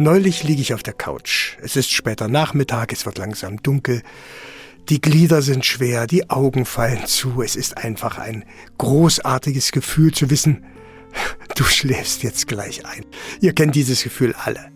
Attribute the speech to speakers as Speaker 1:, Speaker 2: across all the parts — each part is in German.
Speaker 1: Neulich liege ich auf der Couch. Es ist später Nachmittag, es wird langsam dunkel. Die Glieder sind schwer, die Augen fallen zu. Es ist einfach ein großartiges Gefühl zu wissen, du schläfst jetzt gleich ein. Ihr kennt dieses Gefühl alle.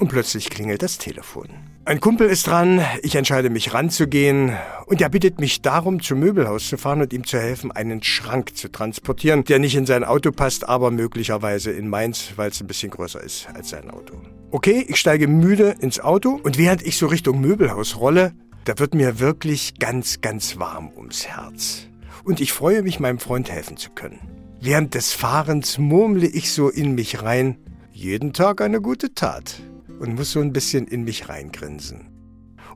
Speaker 1: Und plötzlich klingelt das Telefon. Ein Kumpel ist dran, ich entscheide mich ranzugehen und er bittet mich darum, zum Möbelhaus zu fahren und ihm zu helfen, einen Schrank zu transportieren, der nicht in sein Auto passt, aber möglicherweise in meins, weil es ein bisschen größer ist als sein Auto. Okay, ich steige müde ins Auto und während ich so Richtung Möbelhaus rolle, da wird mir wirklich ganz, ganz warm ums Herz. Und ich freue mich, meinem Freund helfen zu können. Während des Fahrens murmle ich so in mich rein, jeden Tag eine gute Tat und muss so ein bisschen in mich reingrinsen.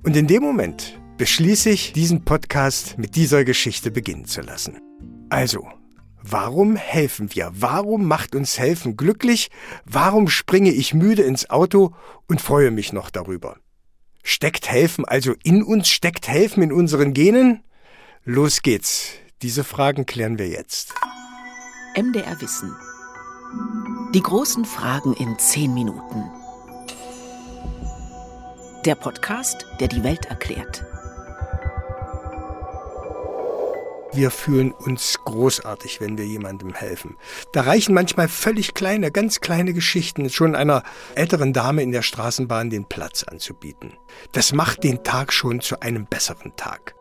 Speaker 1: Und in dem Moment beschließe ich, diesen Podcast mit dieser Geschichte beginnen zu lassen. Also, warum helfen wir? Warum macht uns helfen glücklich? Warum springe ich müde ins Auto und freue mich noch darüber? Steckt helfen also in uns? Steckt helfen in unseren Genen? Los geht's. Diese Fragen klären wir jetzt.
Speaker 2: MDR Wissen. Die großen Fragen in zehn Minuten. Der Podcast, der die Welt erklärt.
Speaker 1: Wir fühlen uns großartig, wenn wir jemandem helfen. Da reichen manchmal völlig kleine, ganz kleine Geschichten, schon einer älteren Dame in der Straßenbahn den Platz anzubieten. Das macht den Tag schon zu einem besseren Tag.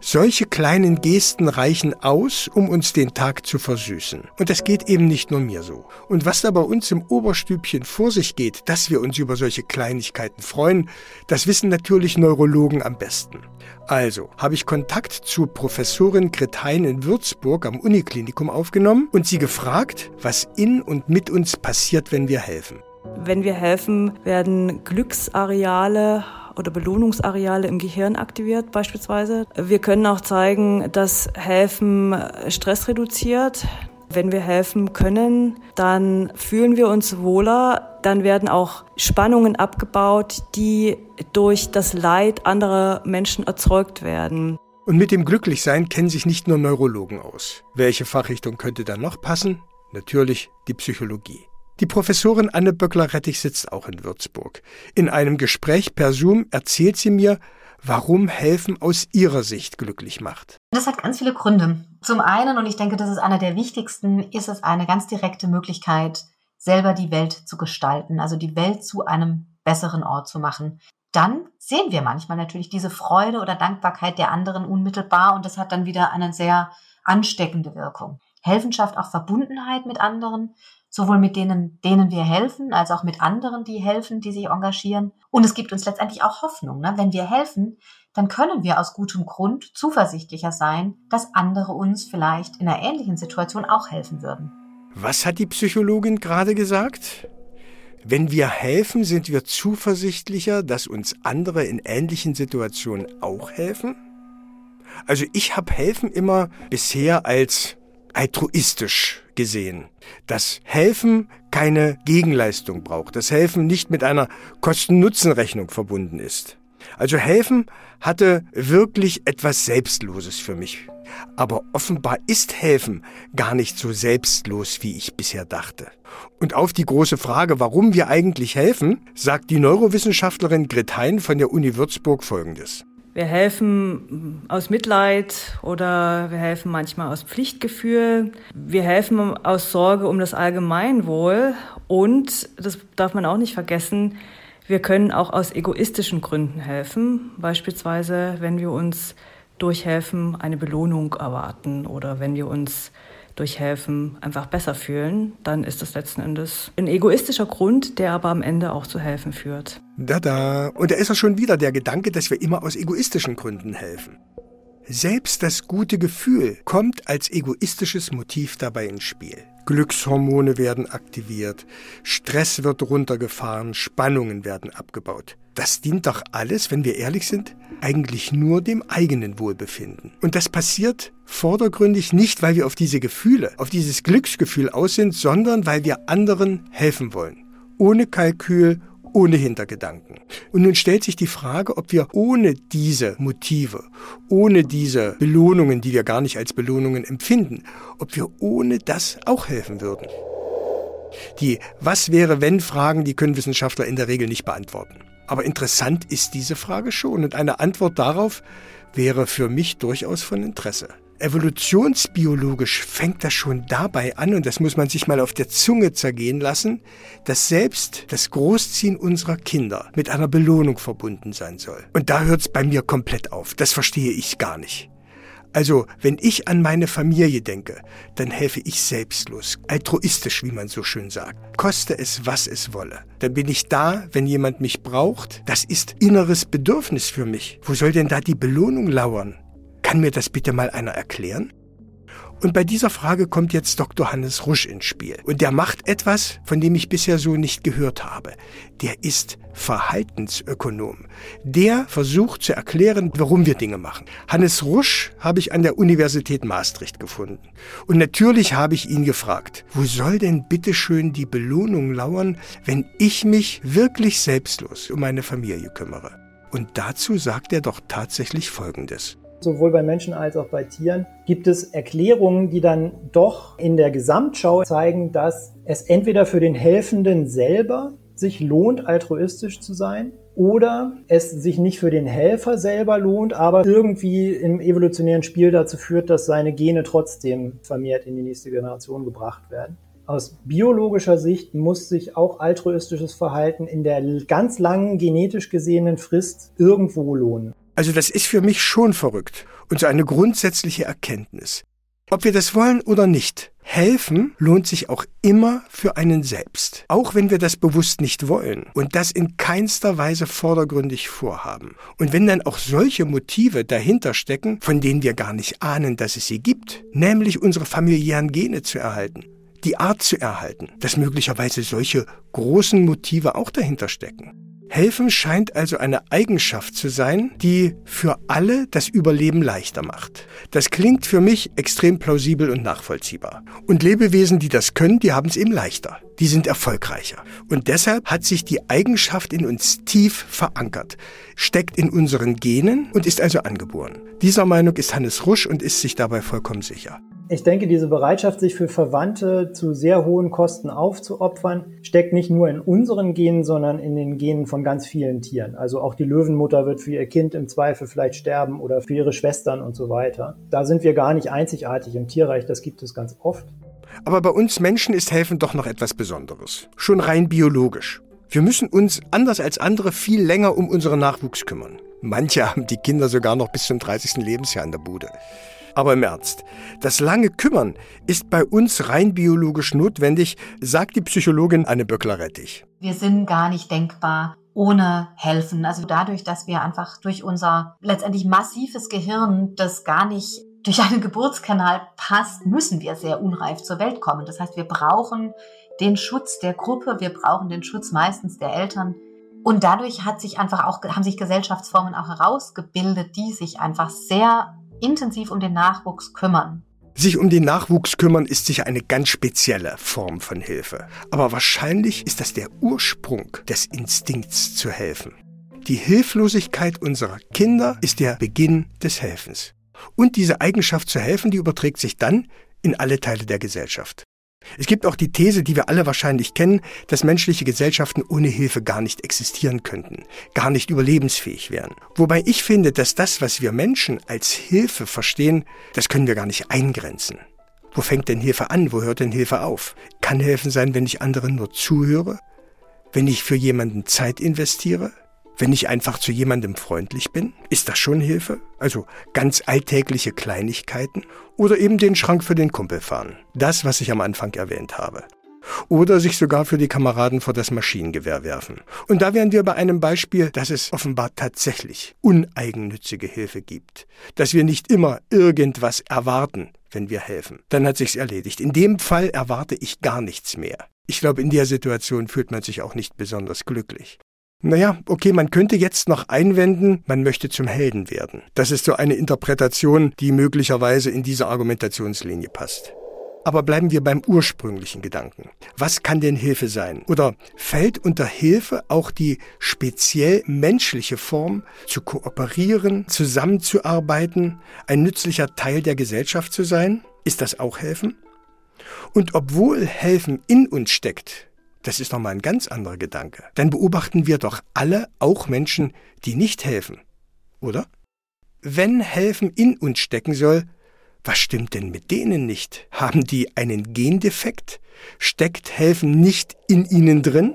Speaker 1: Solche kleinen Gesten reichen aus, um uns den Tag zu versüßen. Und das geht eben nicht nur mir so. Und was da bei uns im Oberstübchen vor sich geht, dass wir uns über solche Kleinigkeiten freuen, das wissen natürlich Neurologen am besten. Also habe ich Kontakt zu Professorin Grethein in Würzburg am Uniklinikum aufgenommen und sie gefragt, was in und mit uns passiert, wenn wir helfen.
Speaker 3: Wenn wir helfen, werden Glücksareale oder Belohnungsareale im Gehirn aktiviert beispielsweise. Wir können auch zeigen, dass Helfen Stress reduziert. Wenn wir helfen können, dann fühlen wir uns wohler, dann werden auch Spannungen abgebaut, die durch das Leid anderer Menschen erzeugt werden.
Speaker 1: Und mit dem Glücklichsein kennen sich nicht nur Neurologen aus. Welche Fachrichtung könnte da noch passen? Natürlich die Psychologie. Die Professorin Anne Böckler-Rettich sitzt auch in Würzburg. In einem Gespräch per Zoom erzählt sie mir, warum Helfen aus ihrer Sicht glücklich macht.
Speaker 4: Das hat ganz viele Gründe. Zum einen, und ich denke, das ist einer der wichtigsten, ist es eine ganz direkte Möglichkeit, selber die Welt zu gestalten, also die Welt zu einem besseren Ort zu machen. Dann sehen wir manchmal natürlich diese Freude oder Dankbarkeit der anderen unmittelbar und das hat dann wieder eine sehr ansteckende Wirkung. Helfen schafft auch Verbundenheit mit anderen sowohl mit denen, denen wir helfen, als auch mit anderen, die helfen, die sich engagieren. Und es gibt uns letztendlich auch Hoffnung. Ne? Wenn wir helfen, dann können wir aus gutem Grund zuversichtlicher sein, dass andere uns vielleicht in einer ähnlichen Situation auch helfen würden.
Speaker 1: Was hat die Psychologin gerade gesagt? Wenn wir helfen, sind wir zuversichtlicher, dass uns andere in ähnlichen Situationen auch helfen? Also ich habe helfen immer bisher als altruistisch gesehen. Dass Helfen keine Gegenleistung braucht, dass Helfen nicht mit einer Kosten-Nutzen-Rechnung verbunden ist. Also Helfen hatte wirklich etwas Selbstloses für mich. Aber offenbar ist Helfen gar nicht so selbstlos, wie ich bisher dachte. Und auf die große Frage, warum wir eigentlich helfen, sagt die Neurowissenschaftlerin Grit Hein von der Uni Würzburg Folgendes.
Speaker 3: Wir helfen aus Mitleid oder wir helfen manchmal aus Pflichtgefühl. Wir helfen aus Sorge um das Allgemeinwohl und, das darf man auch nicht vergessen, wir können auch aus egoistischen Gründen helfen. Beispielsweise, wenn wir uns durch Helfen eine Belohnung erwarten oder wenn wir uns durch Helfen einfach besser fühlen, dann ist das letzten Endes ein egoistischer Grund, der aber am Ende auch zu helfen führt.
Speaker 1: Da da. Und da ist auch schon wieder der Gedanke, dass wir immer aus egoistischen Gründen helfen. Selbst das gute Gefühl kommt als egoistisches Motiv dabei ins Spiel. Glückshormone werden aktiviert, Stress wird runtergefahren, Spannungen werden abgebaut. Das dient doch alles, wenn wir ehrlich sind, eigentlich nur dem eigenen Wohlbefinden. Und das passiert vordergründig nicht, weil wir auf diese Gefühle, auf dieses Glücksgefühl aus sind, sondern weil wir anderen helfen wollen. Ohne Kalkül, ohne Hintergedanken. Und nun stellt sich die Frage, ob wir ohne diese Motive, ohne diese Belohnungen, die wir gar nicht als Belohnungen empfinden, ob wir ohne das auch helfen würden. Die Was wäre wenn Fragen, die können Wissenschaftler in der Regel nicht beantworten. Aber interessant ist diese Frage schon und eine Antwort darauf wäre für mich durchaus von Interesse. Evolutionsbiologisch fängt das schon dabei an, und das muss man sich mal auf der Zunge zergehen lassen, dass selbst das Großziehen unserer Kinder mit einer Belohnung verbunden sein soll. Und da hört es bei mir komplett auf. Das verstehe ich gar nicht. Also, wenn ich an meine Familie denke, dann helfe ich selbstlos, altruistisch, wie man so schön sagt. Koste es, was es wolle. Dann bin ich da, wenn jemand mich braucht. Das ist inneres Bedürfnis für mich. Wo soll denn da die Belohnung lauern? Kann mir das bitte mal einer erklären? Und bei dieser Frage kommt jetzt Dr. Hannes Rusch ins Spiel. Und der macht etwas, von dem ich bisher so nicht gehört habe. Der ist Verhaltensökonom. Der versucht zu erklären, warum wir Dinge machen. Hannes Rusch habe ich an der Universität Maastricht gefunden. Und natürlich habe ich ihn gefragt, wo soll denn bitteschön die Belohnung lauern, wenn ich mich wirklich selbstlos um meine Familie kümmere? Und dazu sagt er doch tatsächlich Folgendes
Speaker 5: sowohl bei Menschen als auch bei Tieren, gibt es Erklärungen, die dann doch in der Gesamtschau zeigen, dass es entweder für den Helfenden selber sich lohnt, altruistisch zu sein, oder es sich nicht für den Helfer selber lohnt, aber irgendwie im evolutionären Spiel dazu führt, dass seine Gene trotzdem vermehrt in die nächste Generation gebracht werden. Aus biologischer Sicht muss sich auch altruistisches Verhalten in der ganz langen genetisch gesehenen Frist irgendwo lohnen.
Speaker 1: Also das ist für mich schon verrückt und so eine grundsätzliche Erkenntnis. Ob wir das wollen oder nicht, helfen lohnt sich auch immer für einen selbst, auch wenn wir das bewusst nicht wollen und das in keinster Weise vordergründig vorhaben. Und wenn dann auch solche Motive dahinter stecken, von denen wir gar nicht ahnen, dass es sie gibt, nämlich unsere familiären Gene zu erhalten, die Art zu erhalten, dass möglicherweise solche großen Motive auch dahinter stecken. Helfen scheint also eine Eigenschaft zu sein, die für alle das Überleben leichter macht. Das klingt für mich extrem plausibel und nachvollziehbar. Und Lebewesen, die das können, die haben es eben leichter. Die sind erfolgreicher. Und deshalb hat sich die Eigenschaft in uns tief verankert, steckt in unseren Genen und ist also angeboren. Dieser Meinung ist Hannes Rusch und ist sich dabei vollkommen sicher.
Speaker 5: Ich denke, diese Bereitschaft, sich für Verwandte zu sehr hohen Kosten aufzuopfern, steckt nicht nur in unseren Genen, sondern in den Genen von ganz vielen Tieren. Also auch die Löwenmutter wird für ihr Kind im Zweifel vielleicht sterben oder für ihre Schwestern und so weiter. Da sind wir gar nicht einzigartig im Tierreich, das gibt es ganz oft.
Speaker 1: Aber bei uns Menschen ist Helfen doch noch etwas Besonderes. Schon rein biologisch. Wir müssen uns, anders als andere, viel länger um unseren Nachwuchs kümmern. Manche haben die Kinder sogar noch bis zum 30. Lebensjahr in der Bude. Aber im Ernst, das lange Kümmern ist bei uns rein biologisch notwendig, sagt die Psychologin Anne Böckler-Rettich.
Speaker 4: Wir sind gar nicht denkbar ohne helfen. Also dadurch, dass wir einfach durch unser letztendlich massives Gehirn, das gar nicht durch einen Geburtskanal passt, müssen wir sehr unreif zur Welt kommen. Das heißt, wir brauchen den Schutz der Gruppe, wir brauchen den Schutz meistens der Eltern. Und dadurch hat sich einfach auch, haben sich Gesellschaftsformen auch herausgebildet, die sich einfach sehr intensiv um den Nachwuchs kümmern.
Speaker 1: Sich um den Nachwuchs kümmern ist sicher eine ganz spezielle Form von Hilfe. Aber wahrscheinlich ist das der Ursprung des Instinkts zu helfen. Die Hilflosigkeit unserer Kinder ist der Beginn des Helfens. Und diese Eigenschaft zu helfen, die überträgt sich dann in alle Teile der Gesellschaft. Es gibt auch die These, die wir alle wahrscheinlich kennen, dass menschliche Gesellschaften ohne Hilfe gar nicht existieren könnten, gar nicht überlebensfähig wären. Wobei ich finde, dass das, was wir Menschen als Hilfe verstehen, das können wir gar nicht eingrenzen. Wo fängt denn Hilfe an? Wo hört denn Hilfe auf? Kann helfen sein, wenn ich anderen nur zuhöre? Wenn ich für jemanden Zeit investiere? Wenn ich einfach zu jemandem freundlich bin, ist das schon Hilfe? Also ganz alltägliche Kleinigkeiten? Oder eben den Schrank für den Kumpel fahren? Das, was ich am Anfang erwähnt habe. Oder sich sogar für die Kameraden vor das Maschinengewehr werfen. Und da wären wir bei einem Beispiel, dass es offenbar tatsächlich uneigennützige Hilfe gibt. Dass wir nicht immer irgendwas erwarten, wenn wir helfen. Dann hat sich's erledigt. In dem Fall erwarte ich gar nichts mehr. Ich glaube, in der Situation fühlt man sich auch nicht besonders glücklich. Naja, okay, man könnte jetzt noch einwenden, man möchte zum Helden werden. Das ist so eine Interpretation, die möglicherweise in diese Argumentationslinie passt. Aber bleiben wir beim ursprünglichen Gedanken. Was kann denn Hilfe sein? Oder fällt unter Hilfe auch die speziell menschliche Form, zu kooperieren, zusammenzuarbeiten, ein nützlicher Teil der Gesellschaft zu sein? Ist das auch helfen? Und obwohl Helfen in uns steckt, das ist nochmal ein ganz anderer Gedanke, dann beobachten wir doch alle auch Menschen, die nicht helfen, oder? Wenn Helfen in uns stecken soll, was stimmt denn mit denen nicht? Haben die einen Gendefekt? Steckt Helfen nicht in ihnen drin?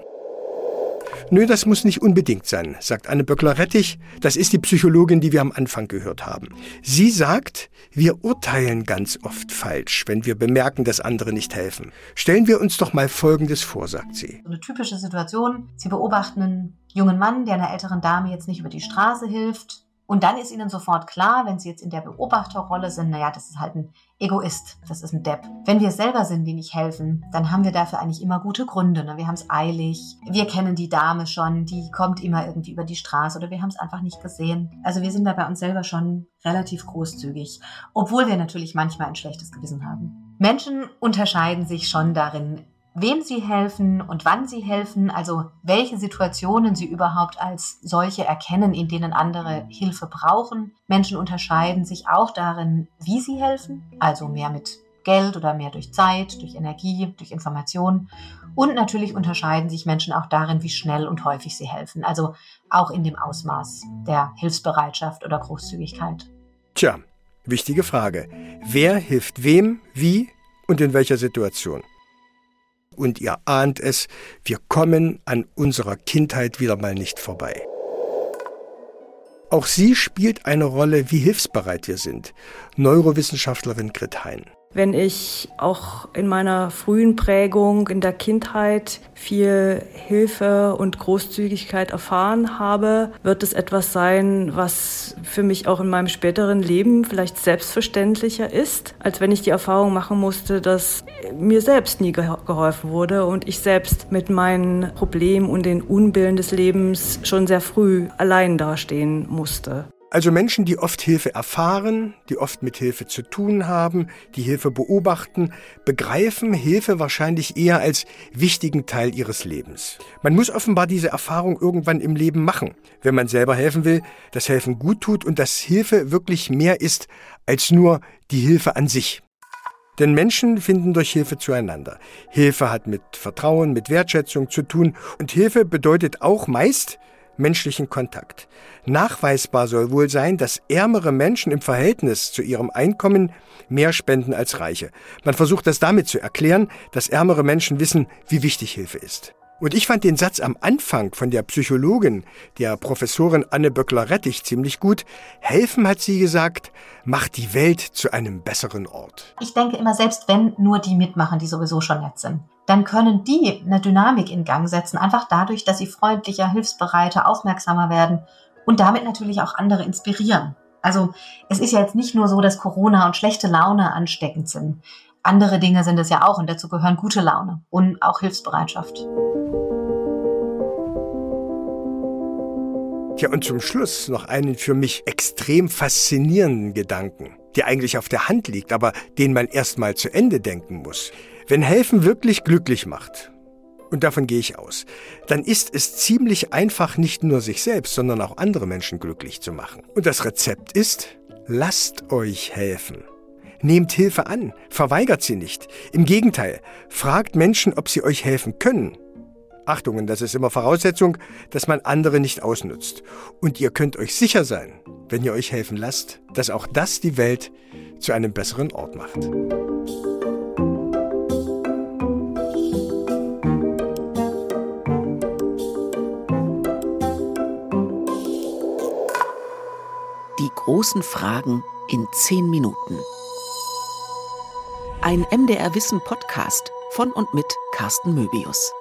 Speaker 1: Nö, das muss nicht unbedingt sein, sagt Anne Böckler-Rettich. Das ist die Psychologin, die wir am Anfang gehört haben. Sie sagt, wir urteilen ganz oft falsch, wenn wir bemerken, dass andere nicht helfen. Stellen wir uns doch mal Folgendes vor, sagt sie.
Speaker 4: Eine typische Situation, Sie beobachten einen jungen Mann, der einer älteren Dame jetzt nicht über die Straße hilft und dann ist ihnen sofort klar, wenn sie jetzt in der Beobachterrolle sind, naja, das ist halt ein Egoist, das ist ein Depp. Wenn wir selber sind, die nicht helfen, dann haben wir dafür eigentlich immer gute Gründe. Ne? Wir haben es eilig, wir kennen die Dame schon, die kommt immer irgendwie über die Straße oder wir haben es einfach nicht gesehen. Also wir sind da bei uns selber schon relativ großzügig, obwohl wir natürlich manchmal ein schlechtes Gewissen haben. Menschen unterscheiden sich schon darin, wem sie helfen und wann sie helfen, also welche Situationen sie überhaupt als solche erkennen, in denen andere Hilfe brauchen. Menschen unterscheiden sich auch darin, wie sie helfen, also mehr mit Geld oder mehr durch Zeit, durch Energie, durch Information. Und natürlich unterscheiden sich Menschen auch darin, wie schnell und häufig sie helfen, also auch in dem Ausmaß der Hilfsbereitschaft oder Großzügigkeit.
Speaker 1: Tja, wichtige Frage. Wer hilft wem, wie und in welcher Situation? Und ihr ahnt es, wir kommen an unserer Kindheit wieder mal nicht vorbei. Auch sie spielt eine Rolle, wie hilfsbereit wir sind. Neurowissenschaftlerin Grit Hein.
Speaker 3: Wenn ich auch in meiner frühen Prägung in der Kindheit viel Hilfe und Großzügigkeit erfahren habe, wird es etwas sein, was für mich auch in meinem späteren Leben vielleicht selbstverständlicher ist, als wenn ich die Erfahrung machen musste, dass mir selbst nie geholfen wurde und ich selbst mit meinen Problemen und den Unbillen des Lebens schon sehr früh allein dastehen musste.
Speaker 1: Also Menschen, die oft Hilfe erfahren, die oft mit Hilfe zu tun haben, die Hilfe beobachten, begreifen Hilfe wahrscheinlich eher als wichtigen Teil ihres Lebens. Man muss offenbar diese Erfahrung irgendwann im Leben machen, wenn man selber helfen will, dass Helfen gut tut und dass Hilfe wirklich mehr ist als nur die Hilfe an sich. Denn Menschen finden durch Hilfe zueinander. Hilfe hat mit Vertrauen, mit Wertschätzung zu tun und Hilfe bedeutet auch meist, menschlichen Kontakt. Nachweisbar soll wohl sein, dass ärmere Menschen im Verhältnis zu ihrem Einkommen mehr spenden als Reiche. Man versucht das damit zu erklären, dass ärmere Menschen wissen, wie wichtig Hilfe ist. Und ich fand den Satz am Anfang von der Psychologin, der Professorin Anne Böckler-Rettich, ziemlich gut. Helfen, hat sie gesagt, macht die Welt zu einem besseren Ort.
Speaker 4: Ich denke immer, selbst wenn nur die mitmachen, die sowieso schon nett sind, dann können die eine Dynamik in Gang setzen, einfach dadurch, dass sie freundlicher, hilfsbereiter, aufmerksamer werden und damit natürlich auch andere inspirieren. Also es ist ja jetzt nicht nur so, dass Corona und schlechte Laune ansteckend sind andere Dinge sind es ja auch und dazu gehören gute Laune und auch Hilfsbereitschaft.
Speaker 1: Ja, und zum Schluss noch einen für mich extrem faszinierenden Gedanken, der eigentlich auf der Hand liegt, aber den man erst mal zu Ende denken muss. Wenn Helfen wirklich glücklich macht, und davon gehe ich aus, dann ist es ziemlich einfach, nicht nur sich selbst, sondern auch andere Menschen glücklich zu machen. Und das Rezept ist, lasst euch helfen. Nehmt Hilfe an, verweigert sie nicht. Im Gegenteil, fragt Menschen, ob sie euch helfen können. Achtung, und das ist immer Voraussetzung, dass man andere nicht ausnutzt. Und ihr könnt euch sicher sein, wenn ihr euch helfen lasst, dass auch das die Welt zu einem besseren Ort macht.
Speaker 2: Die großen Fragen in zehn Minuten. Ein MDR Wissen Podcast von und mit Carsten Möbius.